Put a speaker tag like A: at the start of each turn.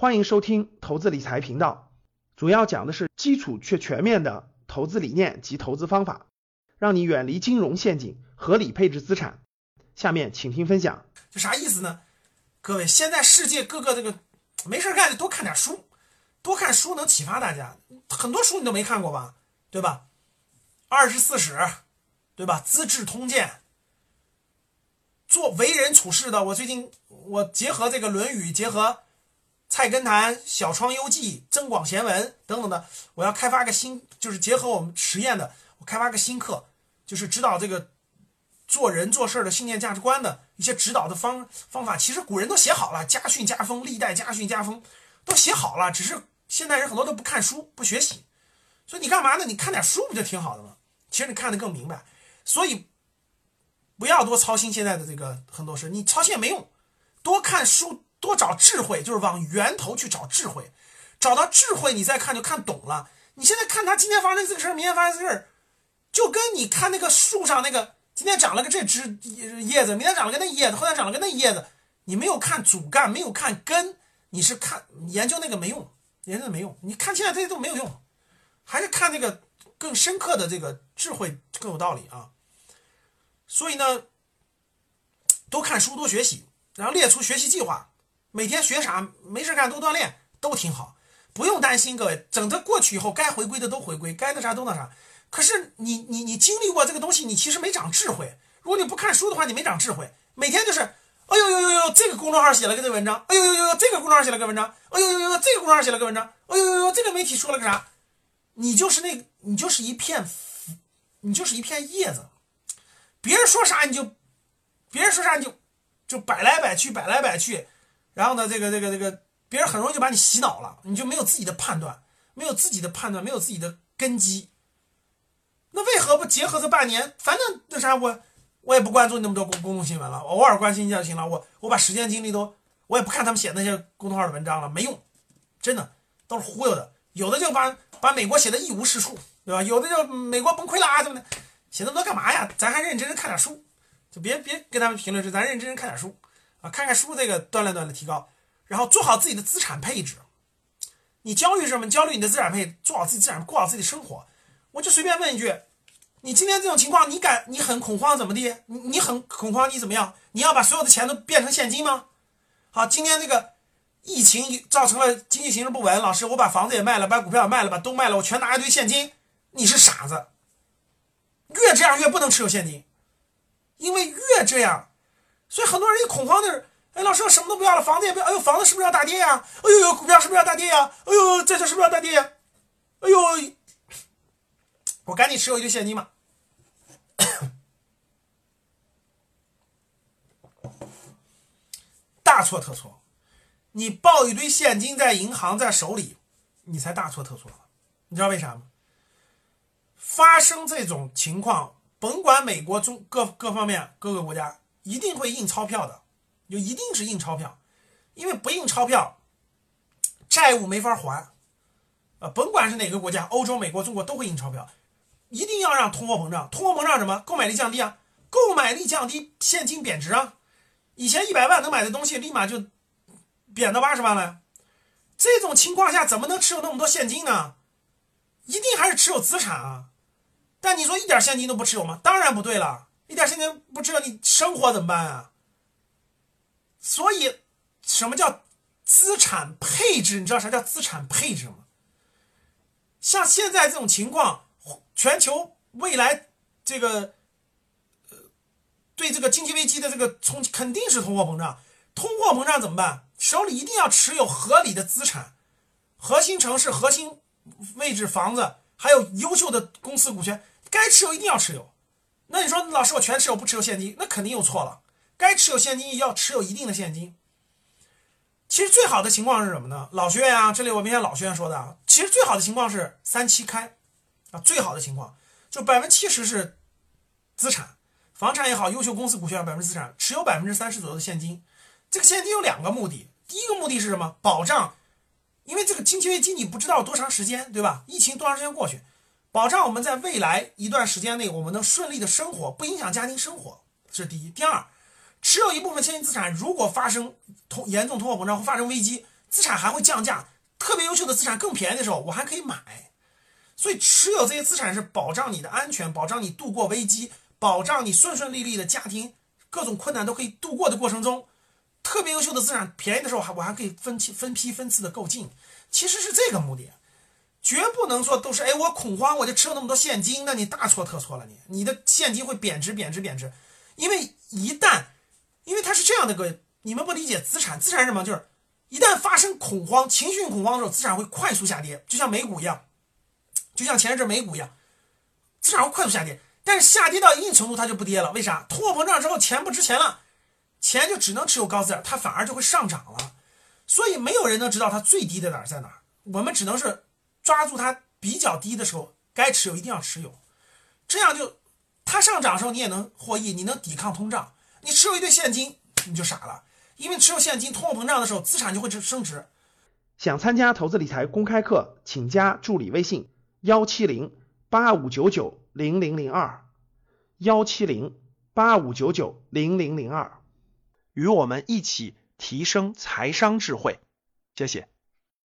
A: 欢迎收听投资理财频道，主要讲的是基础却全面的投资理念及投资方法，让你远离金融陷阱，合理配置资产。下面请听分享。
B: 这啥意思呢？各位，现在世界各个这个没事干就多看点书，多看书能启发大家。很多书你都没看过吧？对吧？二十四史，对吧？资治通鉴。做为人处事的，我最近我结合这个《论语》，结合《菜根谭》《小窗幽记》《增广贤文》等等的，我要开发个新，就是结合我们实验的，我开发个新课，就是指导这个做人做事的信念价值观的一些指导的方方法。其实古人都写好了，家训家风，历代家训家风都写好了，只是现代人很多都不看书，不学习。所以你干嘛呢？你看点书不就挺好的吗？其实你看得更明白。所以。不要多操心现在的这个很多事，你操心也没用。多看书，多找智慧，就是往源头去找智慧。找到智慧，你再看就看懂了。你现在看他今天发生这个事儿，明天发生这个事儿，就跟你看那个树上那个今天长了个这枝叶子，明天长了个那叶子，后天长了个那叶子，你没有看主干，没有看根，你是看研究那个没用，研究没用。你看现在这些都没有用，还是看那个更深刻的这个智慧更有道理啊。所以呢，多看书，多学习，然后列出学习计划，每天学啥，没事干多锻炼，都挺好，不用担心。各位，等着过去以后，该回归的都回归，该那啥都那啥。可是你你你经历过这个东西，你其实没长智慧。如果你不看书的话，你没长智慧。每天就是，哎呦呦呦呦，这个公众号写了个这文章，哎呦呦呦，这个公众号写了个文章，哎呦呦呦，这个公众号写了个文章，哎呦呦呦，这个媒体说了个啥？你就是那，你就是一片，你就是一片叶子。别人说啥你就，别人说啥你就，就摆来摆去，摆来摆去，然后呢，这个这个这个，别人很容易就把你洗脑了，你就没有自己的判断，没有自己的判断，没有自己的根基。那为何不结合这半年？反正那啥，我我也不关注那么多公公共新闻了，偶尔关心一下就行了。我我把时间精力都，我也不看他们写那些公众号的文章了，没用，真的都是忽悠的。有的就把把美国写的一无是处，对吧？有的就美国崩溃了啊，怎么的？写那么多干嘛呀？咱还认真真看点书，就别别跟他们评论是咱认真看点书啊，看看书这个锻炼锻炼提高，然后做好自己的资产配置。你焦虑什么？焦虑你的资产配，做好自己资产，过好自己的生活。我就随便问一句，你今天这种情况，你敢？你很恐慌怎么地？你你很恐慌，你怎么样？你要把所有的钱都变成现金吗？好，今天这个疫情造成了经济形势不稳，老师，我把房子也卖了，把股票也卖了，把都卖了，我全拿一堆现金，你是傻子。越这样越不能持有现金，因为越这样，所以很多人一恐慌的是，哎，老师我什么都不要了，房子也不要，哎呦，房子是不是要大跌呀？哎呦呦，股票是不是要大跌呀？哎呦，这这是不是要大跌呀？哎呦，我赶紧持有一堆现金嘛，大错特错，你抱一堆现金在银行在手里，你才大错特错，你知道为啥吗？发生这种情况，甭管美国中各各方面各个国家，一定会印钞票的，就一定是印钞票，因为不印钞票，债务没法还，呃，甭管是哪个国家，欧洲、美国、中国都会印钞票，一定要让通货膨胀，通货膨胀什么？购买力降低啊，购买力降低，现金贬值啊，以前一百万能买的东西，立马就贬到八十万了，这种情况下怎么能持有那么多现金呢？一定还是持有资产啊。但你说一点现金都不持有吗？当然不对了，一点现金不知道，你生活怎么办啊？所以，什么叫资产配置？你知道啥叫资产配置吗？像现在这种情况，全球未来这个，呃，对这个经济危机的这个冲击肯定是通货膨胀。通货膨胀怎么办？手里一定要持有合理的资产，核心城市、核心位置房子。还有优秀的公司股权，该持有一定要持有。那你说，老师我全持有不持有现金，那肯定又错了。该持有现金要持有一定的现金。其实最好的情况是什么呢？老学员啊，这里我明天老学员说的啊，其实最好的情况是三七开啊，最好的情况就百分之七十是资产，房产也好，优秀公司股权百分之资产，持有百分之三十左右的现金。这个现金有两个目的，第一个目的是什么？保障。因为这个经济危机你不知道多长时间，对吧？疫情多长时间过去，保障我们在未来一段时间内我们能顺利的生活，不影响家庭生活，这是第一。第二，持有一部分现金资产，如果发生通严重通货膨胀或发生危机，资产还会降价，特别优秀的资产更便宜的时候，我还可以买。所以持有这些资产是保障你的安全，保障你度过危机，保障你顺顺利利的家庭各种困难都可以度过的过程中，特别优秀的资产便宜的时候，还我还可以分期分批分次的购进，其实是这个目的，绝不能说都是哎我恐慌我就持有那么多现金，那你大错特错了你，你的现金会贬值贬值贬值，因为一旦，因为它是这样的个，你们不理解资产，资产是什么？就是一旦发生恐慌、情绪恐慌的时候，资产会快速下跌，就像美股一样。就像前一阵美股一样，资产会快速下跌，但是下跌到一定程度它就不跌了。为啥？通货膨胀之后钱不值钱了，钱就只能持有高资产，它反而就会上涨了。所以没有人能知道它最低的哪儿在哪儿，我们只能是抓住它比较低的时候该持有一定要持有，这样就它上涨的时候你也能获益，你能抵抗通胀。你持有一堆现金你就傻了，因为持有现金通货膨胀的时候资产就会升值。
A: 想参加投资理财公开课，请加助理微信。幺七零八五九九零零零二，幺七零八五九九零零零二，
C: 与我们一起提升财商智慧，谢谢。